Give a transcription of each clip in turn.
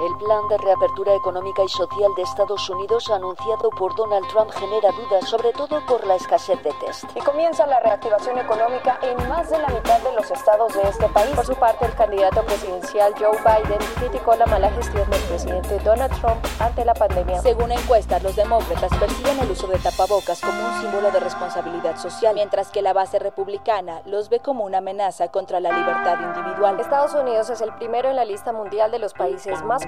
El plan de reapertura económica y social de Estados Unidos anunciado por Donald Trump genera dudas, sobre todo por la escasez de test. Y comienza la reactivación económica en más de la mitad de los estados de este país. Por su parte, el candidato presidencial Joe Biden criticó la mala gestión del presidente Donald Trump ante la pandemia. Según encuestas, los demócratas perciben el uso de tapabocas como un símbolo de responsabilidad social, mientras que la base republicana los ve como una amenaza contra la libertad individual. Estados Unidos es el primero en la lista mundial de los países más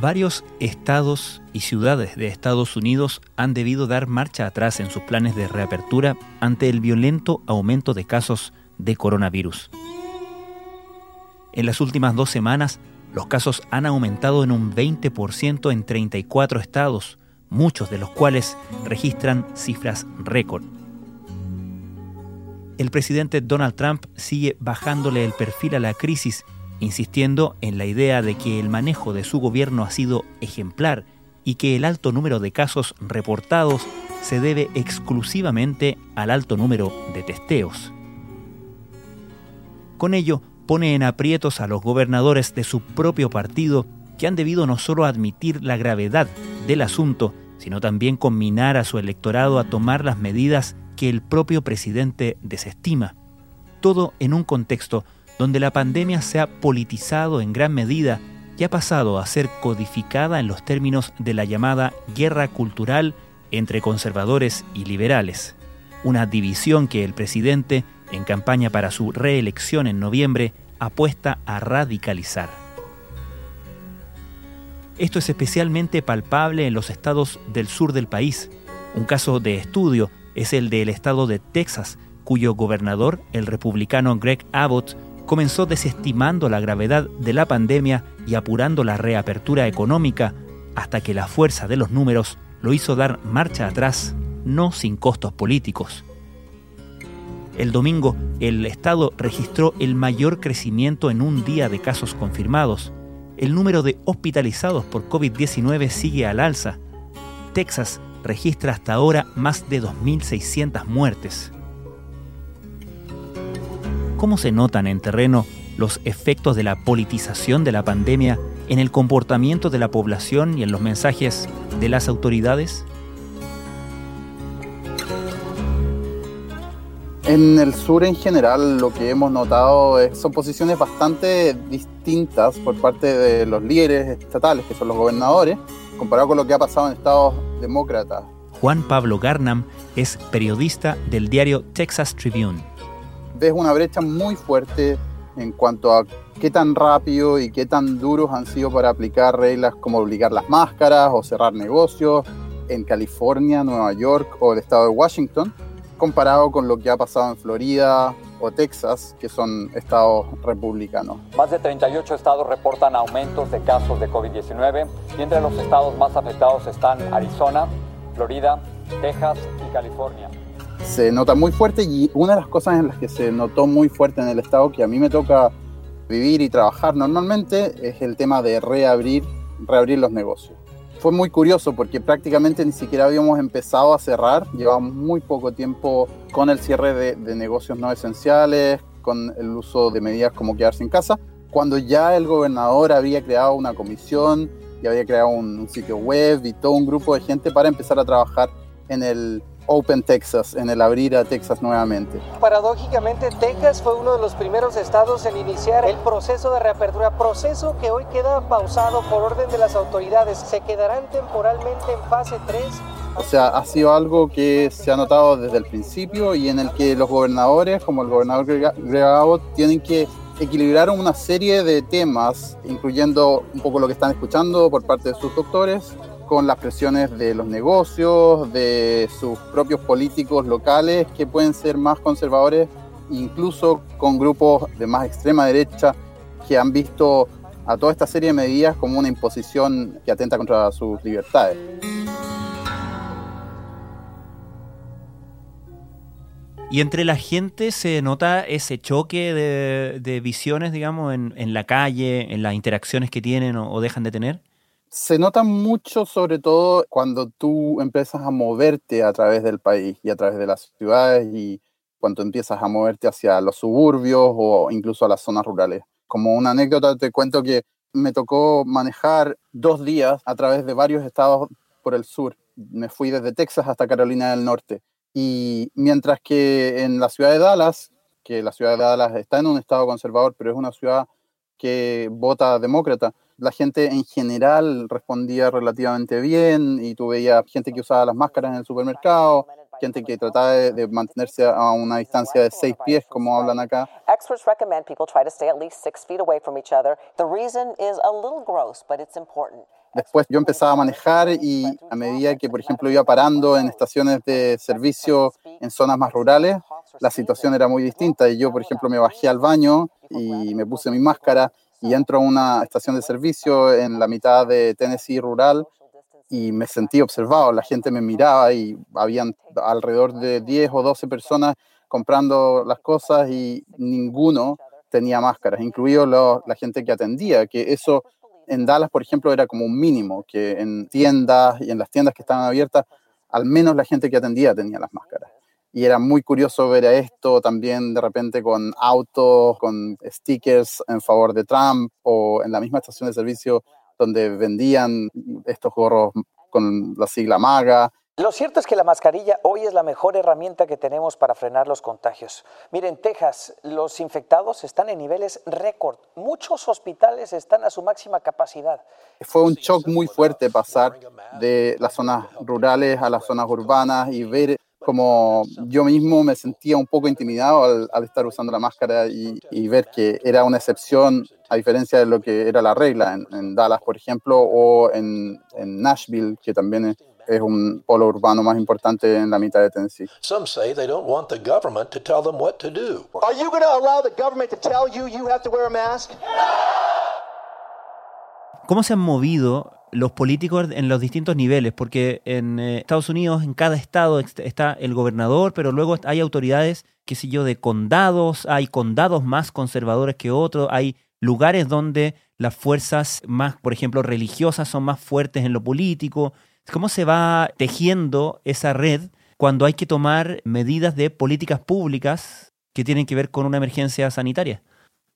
Varios estados y ciudades de Estados Unidos han debido dar marcha atrás en sus planes de reapertura ante el violento aumento de casos de coronavirus. En las últimas dos semanas, los casos han aumentado en un 20% en 34 estados, muchos de los cuales registran cifras récord. El presidente Donald Trump sigue bajándole el perfil a la crisis insistiendo en la idea de que el manejo de su gobierno ha sido ejemplar y que el alto número de casos reportados se debe exclusivamente al alto número de testeos. Con ello, pone en aprietos a los gobernadores de su propio partido que han debido no solo admitir la gravedad del asunto, sino también combinar a su electorado a tomar las medidas que el propio presidente desestima. Todo en un contexto donde la pandemia se ha politizado en gran medida y ha pasado a ser codificada en los términos de la llamada guerra cultural entre conservadores y liberales, una división que el presidente, en campaña para su reelección en noviembre, apuesta a radicalizar. Esto es especialmente palpable en los estados del sur del país. Un caso de estudio es el del estado de Texas, cuyo gobernador, el republicano Greg Abbott, comenzó desestimando la gravedad de la pandemia y apurando la reapertura económica hasta que la fuerza de los números lo hizo dar marcha atrás, no sin costos políticos. El domingo, el Estado registró el mayor crecimiento en un día de casos confirmados. El número de hospitalizados por COVID-19 sigue al alza. Texas registra hasta ahora más de 2.600 muertes. ¿Cómo se notan en terreno los efectos de la politización de la pandemia en el comportamiento de la población y en los mensajes de las autoridades? En el sur en general lo que hemos notado es, son posiciones bastante distintas por parte de los líderes estatales, que son los gobernadores, comparado con lo que ha pasado en estados demócratas. Juan Pablo Garnam es periodista del diario Texas Tribune ves una brecha muy fuerte en cuanto a qué tan rápido y qué tan duros han sido para aplicar reglas como obligar las máscaras o cerrar negocios en California, Nueva York o el estado de Washington, comparado con lo que ha pasado en Florida o Texas, que son estados republicanos. Más de 38 estados reportan aumentos de casos de COVID-19 y entre los estados más afectados están Arizona, Florida, Texas y California se nota muy fuerte y una de las cosas en las que se notó muy fuerte en el estado que a mí me toca vivir y trabajar normalmente es el tema de reabrir, reabrir los negocios. Fue muy curioso porque prácticamente ni siquiera habíamos empezado a cerrar, llevamos muy poco tiempo con el cierre de, negocios no esenciales, con el uso de medidas como quedarse en casa, cuando ya el gobernador había creado una comisión y había creado un sitio web y todo un grupo de gente para empezar a trabajar en el Open Texas, en el abrir a Texas nuevamente. Paradójicamente, Texas fue uno de los primeros estados en iniciar el proceso de reapertura, proceso que hoy queda pausado por orden de las autoridades. Se quedarán temporalmente en fase 3 O sea, ha sido algo que se ha notado desde el principio y en el que los gobernadores, como el gobernador Greg Abbott, tienen que equilibrar una serie de temas, incluyendo un poco lo que están escuchando por parte de sus doctores, con las presiones de los negocios, de sus propios políticos locales que pueden ser más conservadores, incluso con grupos de más extrema derecha que han visto a toda esta serie de medidas como una imposición que atenta contra sus libertades. Y entre la gente se nota ese choque de, visiones, digamos, en, la calle, en las interacciones que tienen o, dejan de tener. Se nota mucho, sobre todo cuando tú empiezas a moverte a través del país y a través de las ciudades y cuando empiezas a moverte hacia los suburbios o incluso a las zonas rurales. Como una anécdota te cuento que me tocó manejar dos días a través de varios estados por el sur. Me fui desde Texas hasta Carolina del Norte. Y mientras que en la ciudad de Dallas, que la ciudad de Dallas está en un estado conservador, pero es una ciudad que vota demócrata, la gente en general respondía relativamente bien y tú veías gente que usaba las máscaras en el supermercado, gente que trataba de, mantenerse a una distancia de seis pies, como hablan acá. Experts recommend people try to stay at least six feet away from each other. The reason is a little gross, but it's important. Después yo empezaba a manejar y a medida que, por ejemplo, iba parando en estaciones de servicio en zonas más rurales, la situación era muy distinta. Y yo, por ejemplo, me bajé al baño y me puse mi máscara y entro a una estación de servicio en la mitad de Tennessee rural y me sentí observado. La gente me miraba y habían alrededor de 10 o 12 personas comprando las cosas y ninguno tenía máscaras, incluido la gente que atendía, que eso en Dallas, por ejemplo, era como un mínimo, que en tiendas y en las tiendas que estaban abiertas, al menos la gente que atendía tenía las máscaras. Y era muy curioso ver esto también de repente con autos, con stickers en favor de Trump o en la misma estación de servicio donde vendían estos gorros con la sigla MAGA. Lo cierto es que la mascarilla hoy es la mejor herramienta que tenemos para frenar los contagios. Miren, en Texas los infectados están en niveles récord. Muchos hospitales están a su máxima capacidad. Fue un shock muy fuerte pasar de las zonas rurales a las zonas urbanas y ver como yo mismo me sentía un poco intimidado al, estar usando la máscara y, ver que era una excepción a diferencia de lo que era la regla en, Dallas, por ejemplo, o en, en Nashville, que también es es un polo urbano más importante en la mitad de Tennessee. Some say they don't want the government to tell them what to do. Are you going to allow the government to tell you you have to wear a mask? ¿Cómo se han movido los políticos en los distintos niveles? Porque en eh, Estados Unidos, en cada estado está el gobernador, pero luego hay autoridades, qué sé yo, de condados, hay condados más conservadores que otros, hay lugares donde las fuerzas más, por ejemplo, religiosas son más fuertes en lo político. ¿Cómo se va tejiendo esa red cuando hay que tomar medidas de políticas públicas que tienen que ver con una emergencia sanitaria?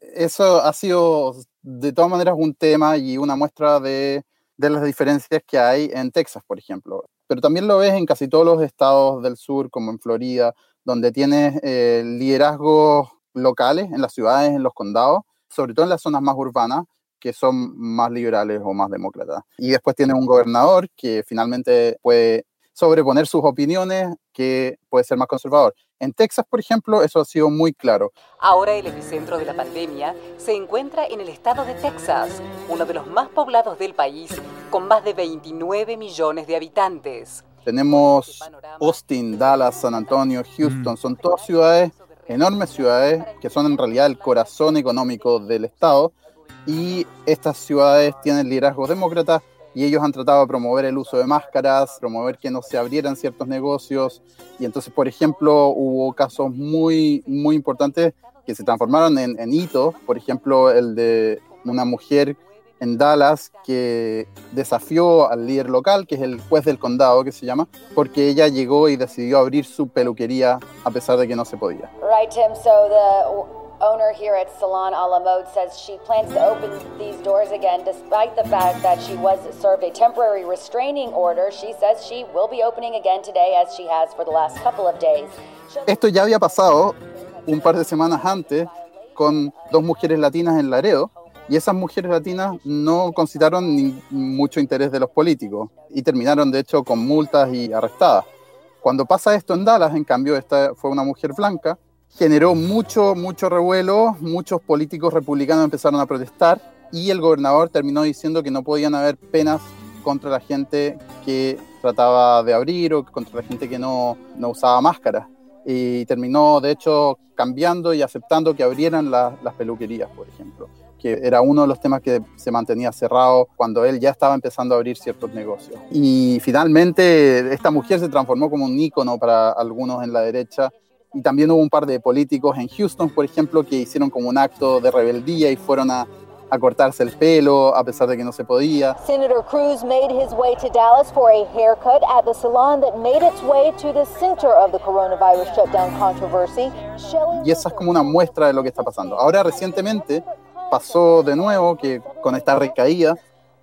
Eso ha sido de todas maneras un tema y una muestra de, las diferencias que hay en Texas, por ejemplo. Pero también lo ves en casi todos los estados del sur, como en Florida, donde tienes eh, liderazgos locales en las ciudades, en los condados, sobre todo en las zonas más urbanas, que son más liberales o más demócratas. Y después tiene un gobernador que finalmente puede sobreponer sus opiniones, que puede ser más conservador. En Texas, por ejemplo, eso ha sido muy claro. Ahora el epicentro de la pandemia se encuentra en el estado de Texas, uno de los más poblados del país, con más de 29 millones de habitantes. Tenemos Austin, Dallas, San Antonio, Houston, mm. son todas ciudades, enormes ciudades, que son en realidad el corazón económico del estado, y estas ciudades tienen liderazgos demócratas y ellos han tratado de promover el uso de máscaras, promover que no se abrieran ciertos negocios y entonces, por ejemplo, hubo casos muy, muy importantes que se transformaron en, en hitos, por ejemplo, el de una mujer en Dallas que desafió al líder local, que es el juez del condado, que se llama, porque ella llegó y decidió abrir su peluquería a pesar de que no se podía. Right, Tim. So the owner here at Salon a la Mode says she plans to open these doors again despite the fact that she was served a temporary restraining order. She says she will be opening again today as she has for the last couple of days. Esto ya había pasado un par de semanas antes con dos mujeres latinas en Laredo Y esas mujeres latinas no concitaron mucho interés de los políticos y terminaron de hecho con multas y arrestadas. Cuando pasa esto en Dallas, en cambio, esta fue una mujer blanca, generó mucho, mucho revuelo, muchos políticos republicanos empezaron a protestar y el gobernador terminó diciendo que no podían haber penas contra la gente que trataba de abrir o contra la gente que no, no usaba máscara. Y terminó, de hecho, cambiando y aceptando que abrieran las peluquerías, por ejemplo, que era uno de los temas que se mantenía cerrado cuando él ya estaba empezando a abrir ciertos negocios. Y finalmente esta mujer se transformó como un ícono para algunos en la derecha. Y también hubo un par de políticos en Houston, por ejemplo, que hicieron como un acto de rebeldía y fueron a a cortarse el pelo a pesar de que no se podía. Senator Cruz made his way to Dallas for a haircut at the salon that made its way to the center of the coronavirus shutdown controversy. Y esa es como una muestra de lo que está pasando. Ahora recientemente pasó de nuevo que con esta recaída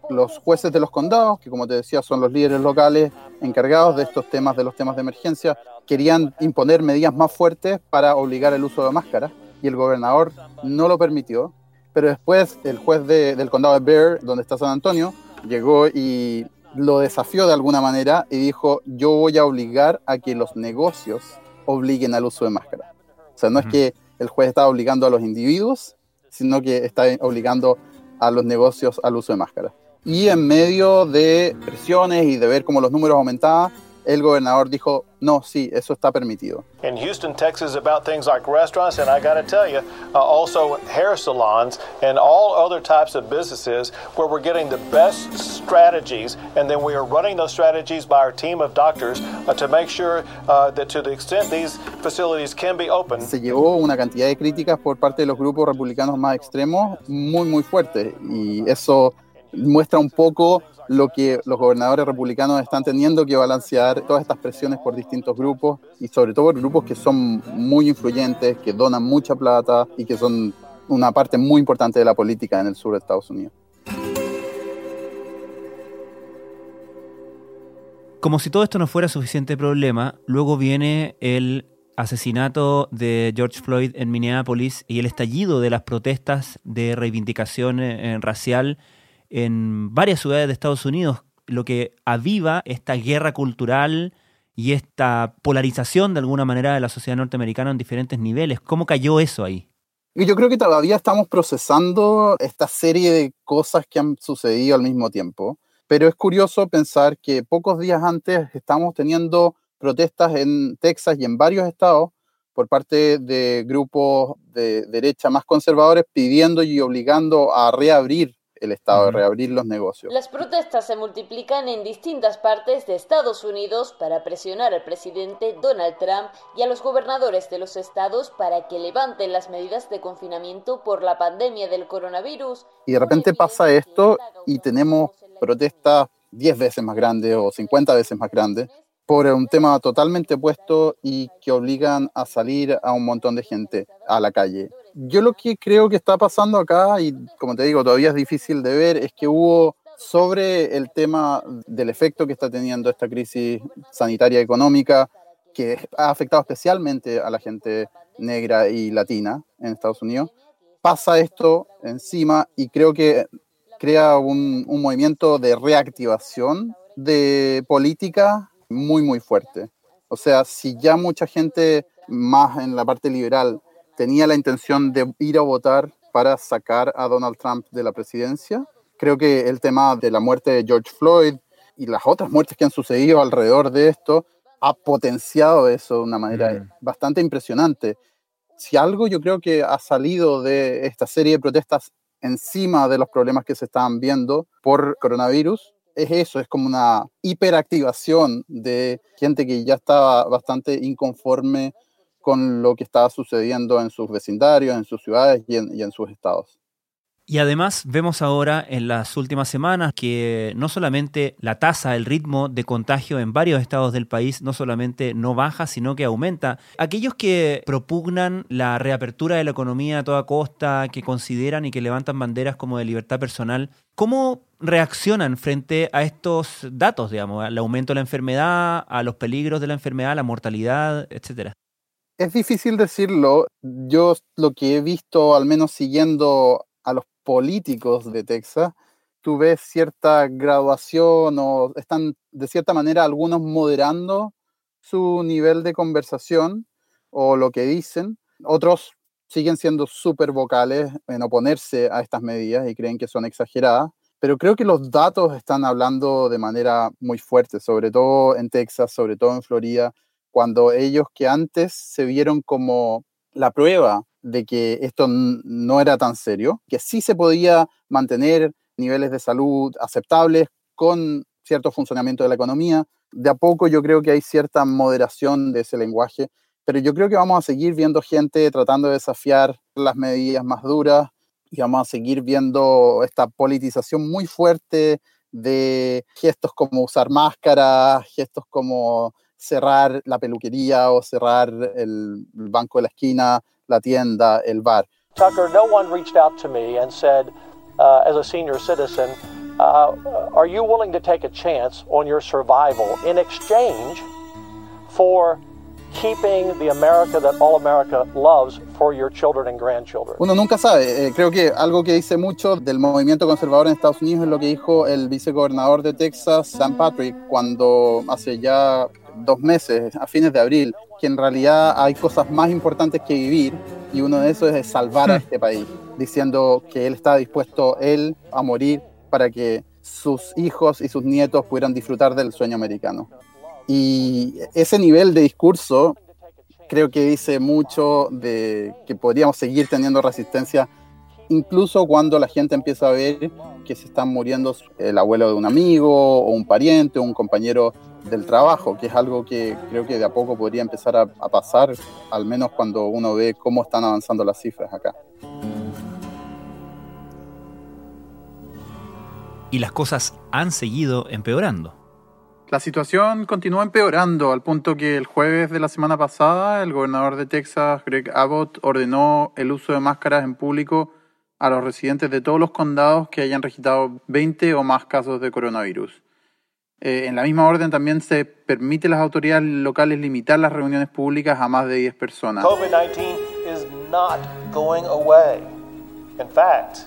los jueces de los condados, que como te decía son los líderes locales encargados de estos temas, de los temas de emergencia, querían imponer medidas más fuertes para obligar el uso de máscaras y el gobernador no lo permitió pero después el juez del condado de Bear, donde está San Antonio, llegó y lo desafió de alguna manera y dijo, yo voy a obligar a que los negocios obliguen al uso de máscara. O sea, no es que el juez está obligando a los individuos, sino que está obligando a los negocios al uso de máscara. Y en medio de presiones y de ver cómo los números aumentaban, el gobernador dijo, no, sí, eso está permitido. In Houston, Texas, about things like restaurants, and I got to tell you, uh, also hair salons and all other types of businesses where we're getting the best strategies, and then we are running those strategies by our team of doctors uh, to make sure uh, that to the extent these facilities can be open. Se llevó una cantidad de críticas por parte de los grupos republicanos más extremos muy, muy fuertes, y eso muestra un poco lo que los gobernadores republicanos están teniendo que balancear todas estas presiones por distintos grupos y sobre todo por grupos que son muy influyentes, que donan mucha plata y que son una parte muy importante de la política en el sur de Estados Unidos. Como si todo esto no fuera suficiente problema, luego viene el asesinato de George Floyd en Minneapolis y el estallido de las protestas de reivindicación eh, racial en varias ciudades de Estados Unidos, lo que aviva esta guerra cultural y esta polarización de alguna manera de la sociedad norteamericana en diferentes niveles. ¿Cómo cayó eso ahí? Yo creo que todavía estamos procesando esta serie de cosas que han sucedido al mismo tiempo, pero es curioso pensar que pocos días antes estamos teniendo protestas en Texas y en varios estados por parte de grupos de derecha más conservadores pidiendo y obligando a reabrir el Estado, de reabrir los negocios. Las protestas se multiplican en distintas partes de Estados Unidos para presionar al presidente Donald Trump y a los gobernadores de los estados para que levanten las medidas de confinamiento por la pandemia del coronavirus. Y de repente pasa esto y tenemos protestas 10 veces más grandes o 50 veces más grandes por un tema totalmente opuesto y que obligan a salir a un montón de gente a la calle yo lo que creo que está pasando acá, y como te digo, todavía es difícil de ver, es que hubo sobre el tema del efecto que está teniendo esta crisis sanitaria económica, que ha afectado especialmente a la gente negra y latina en Estados Unidos, pasa esto encima y creo que crea un, un movimiento de reactivación de política muy, muy fuerte. O sea, si ya mucha gente más en la parte liberal tenía la intención de ir a votar para sacar a Donald Trump de la presidencia. Creo que el tema de la muerte de George Floyd y las otras muertes que han sucedido alrededor de esto ha potenciado eso de una manera mm. bastante impresionante. Si algo yo creo que ha salido de esta serie de protestas encima de los problemas que se estaban viendo por coronavirus, es eso, es como una hiperactivación de gente que ya estaba bastante inconforme con lo que estaba sucediendo en sus vecindarios, en sus ciudades y en, sus estados. Y además vemos ahora en las últimas semanas que no solamente la tasa, el ritmo de contagio en varios estados del país no solamente no baja, sino que aumenta. Aquellos que propugnan la reapertura de la economía a toda costa, que consideran y que levantan banderas como de libertad personal, ¿cómo reaccionan frente a estos datos, digamos, al aumento de la enfermedad, a los peligros de la enfermedad, la mortalidad, etcétera? Es difícil decirlo. Yo lo que he visto, al menos siguiendo a los políticos de Texas, tú ves cierta graduación o están de cierta manera algunos moderando su nivel de conversación o lo que dicen. Otros siguen siendo súper vocales en oponerse a estas medidas y creen que son exageradas. Pero creo que los datos están hablando de manera muy fuerte, sobre todo en Texas, sobre todo en Florida, cuando ellos que antes se vieron como la prueba de que esto no era tan serio, que sí se podía mantener niveles de salud aceptables con cierto funcionamiento de la economía. De a poco yo creo que hay cierta moderación de ese lenguaje, pero yo creo que vamos a seguir viendo gente tratando de desafiar las medidas más duras y vamos a seguir viendo esta politización muy fuerte de gestos como usar máscaras, gestos como cerrar la peluquería o cerrar el banco de la esquina, la tienda, el bar. Tucker, no one reached out to me and said, uh, as a senior citizen, uh, are you willing to take a chance on your survival in exchange for keeping the America that all America loves for your children and grandchildren. Uno nunca sabe. Eh, creo que algo que dice mucho del movimiento conservador en Estados Unidos es lo que dijo el vicegobernador de Texas, Sam Patrick, cuando hace ya dos meses, a fines de abril, que en realidad hay cosas más importantes que vivir y uno de esos es salvar a hmm. este país, diciendo que él está dispuesto, él, a morir para que sus hijos y sus nietos pudieran disfrutar del sueño americano. Y ese nivel de discurso creo que dice mucho de que podríamos seguir teniendo resistencia incluso cuando la gente empieza a ver que se están muriendo el abuelo de un amigo o un pariente o un compañero del trabajo, que es algo que creo que de a poco podría empezar a, a pasar, al menos cuando uno ve cómo están avanzando las cifras acá. Y las cosas han seguido empeorando. La situación continúa empeorando al punto que el jueves de la semana pasada el gobernador de Texas, Greg Abbott, ordenó el uso de máscaras en público a los residentes de todos los condados que hayan registrado 20 o más casos de coronavirus. Eh, en la misma orden también se permite a las autoridades locales limitar las reuniones públicas a más de 10 personas. COVID-19 is not going away. In fact,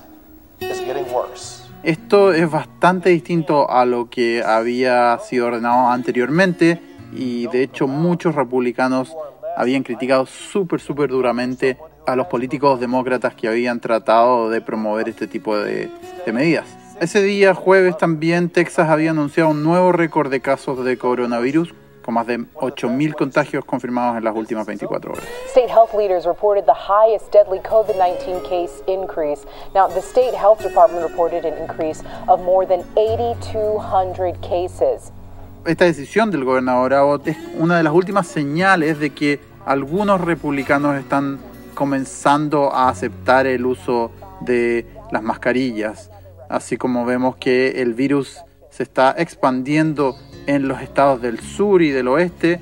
it's getting worse. Esto es bastante distinto a lo que había sido ordenado anteriormente y de hecho muchos republicanos habían criticado súper, súper duramente a los políticos demócratas que habían tratado de promover este tipo de, de medidas. Ese día, jueves, también Texas había anunciado un nuevo récord de casos de coronavirus con más de 8.000 contagios confirmados en las últimas 24 horas. State health leaders reported the highest deadly COVID-19 case increase. Now, the state health department reported an increase of more than 8,200 cases. Esta decisión del gobernador Abbott es una de las últimas señales de que algunos republicanos están comenzando a aceptar el uso de las mascarillas, así como vemos que el virus se está expandiendo en los estados del sur y del oeste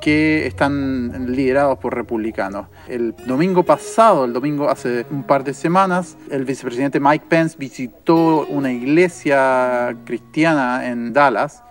que están liderados por republicanos. El domingo pasado, el domingo hace un par de semanas, el vicepresidente Mike Pence visitó una iglesia cristiana en Dallas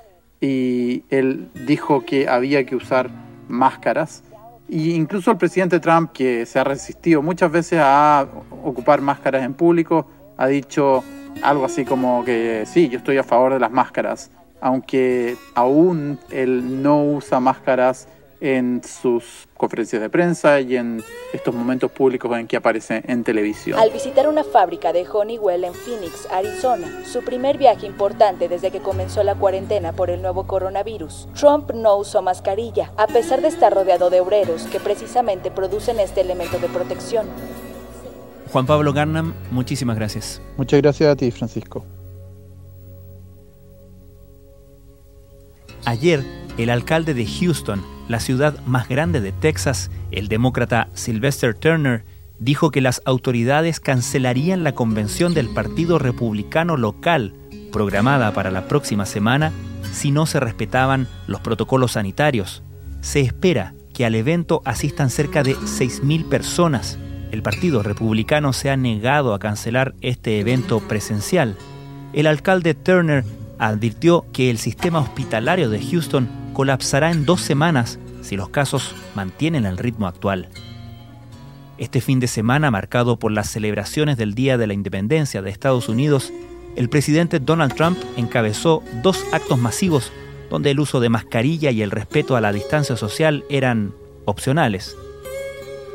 y él dijo que había que usar máscaras. Y incluso el presidente Trump, que se ha resistido muchas veces a ocupar máscaras en público, ha dicho algo así como que sí, yo estoy a favor de las máscaras, aunque aún él no usa máscaras en sus conferencias de prensa y en estos momentos públicos en que aparece en televisión. Al visitar una fábrica de Honeywell en Phoenix, Arizona, su primer viaje importante desde que comenzó la cuarentena por el nuevo coronavirus, Trump no usó mascarilla, a pesar de estar rodeado de obreros que precisamente producen este elemento de protección. Juan Pablo Garnam, muchísimas gracias. Muchas gracias a ti, Francisco. Ayer, el alcalde de Houston, la ciudad más grande de Texas, el demócrata Sylvester Turner, dijo que las autoridades cancelarían la convención del Partido Republicano local, programada para la próxima semana, si no se respetaban los protocolos sanitarios. Se espera que al evento asistan cerca de 6.000 personas, el Partido Republicano se ha negado a cancelar este evento presencial. El alcalde Turner advirtió que el sistema hospitalario de Houston colapsará en dos semanas si los casos mantienen el ritmo actual. Este fin de semana, marcado por las celebraciones del Día de la Independencia de Estados Unidos, el presidente Donald Trump encabezó dos actos masivos donde el uso de mascarilla y el respeto a la distancia social eran opcionales.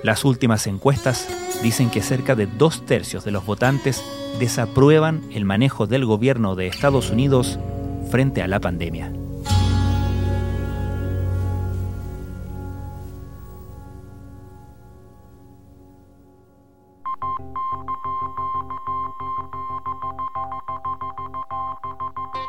Las últimas encuestas dicen que cerca de dos tercios de los votantes desaprueban el manejo del gobierno de Estados Unidos frente a la pandemia.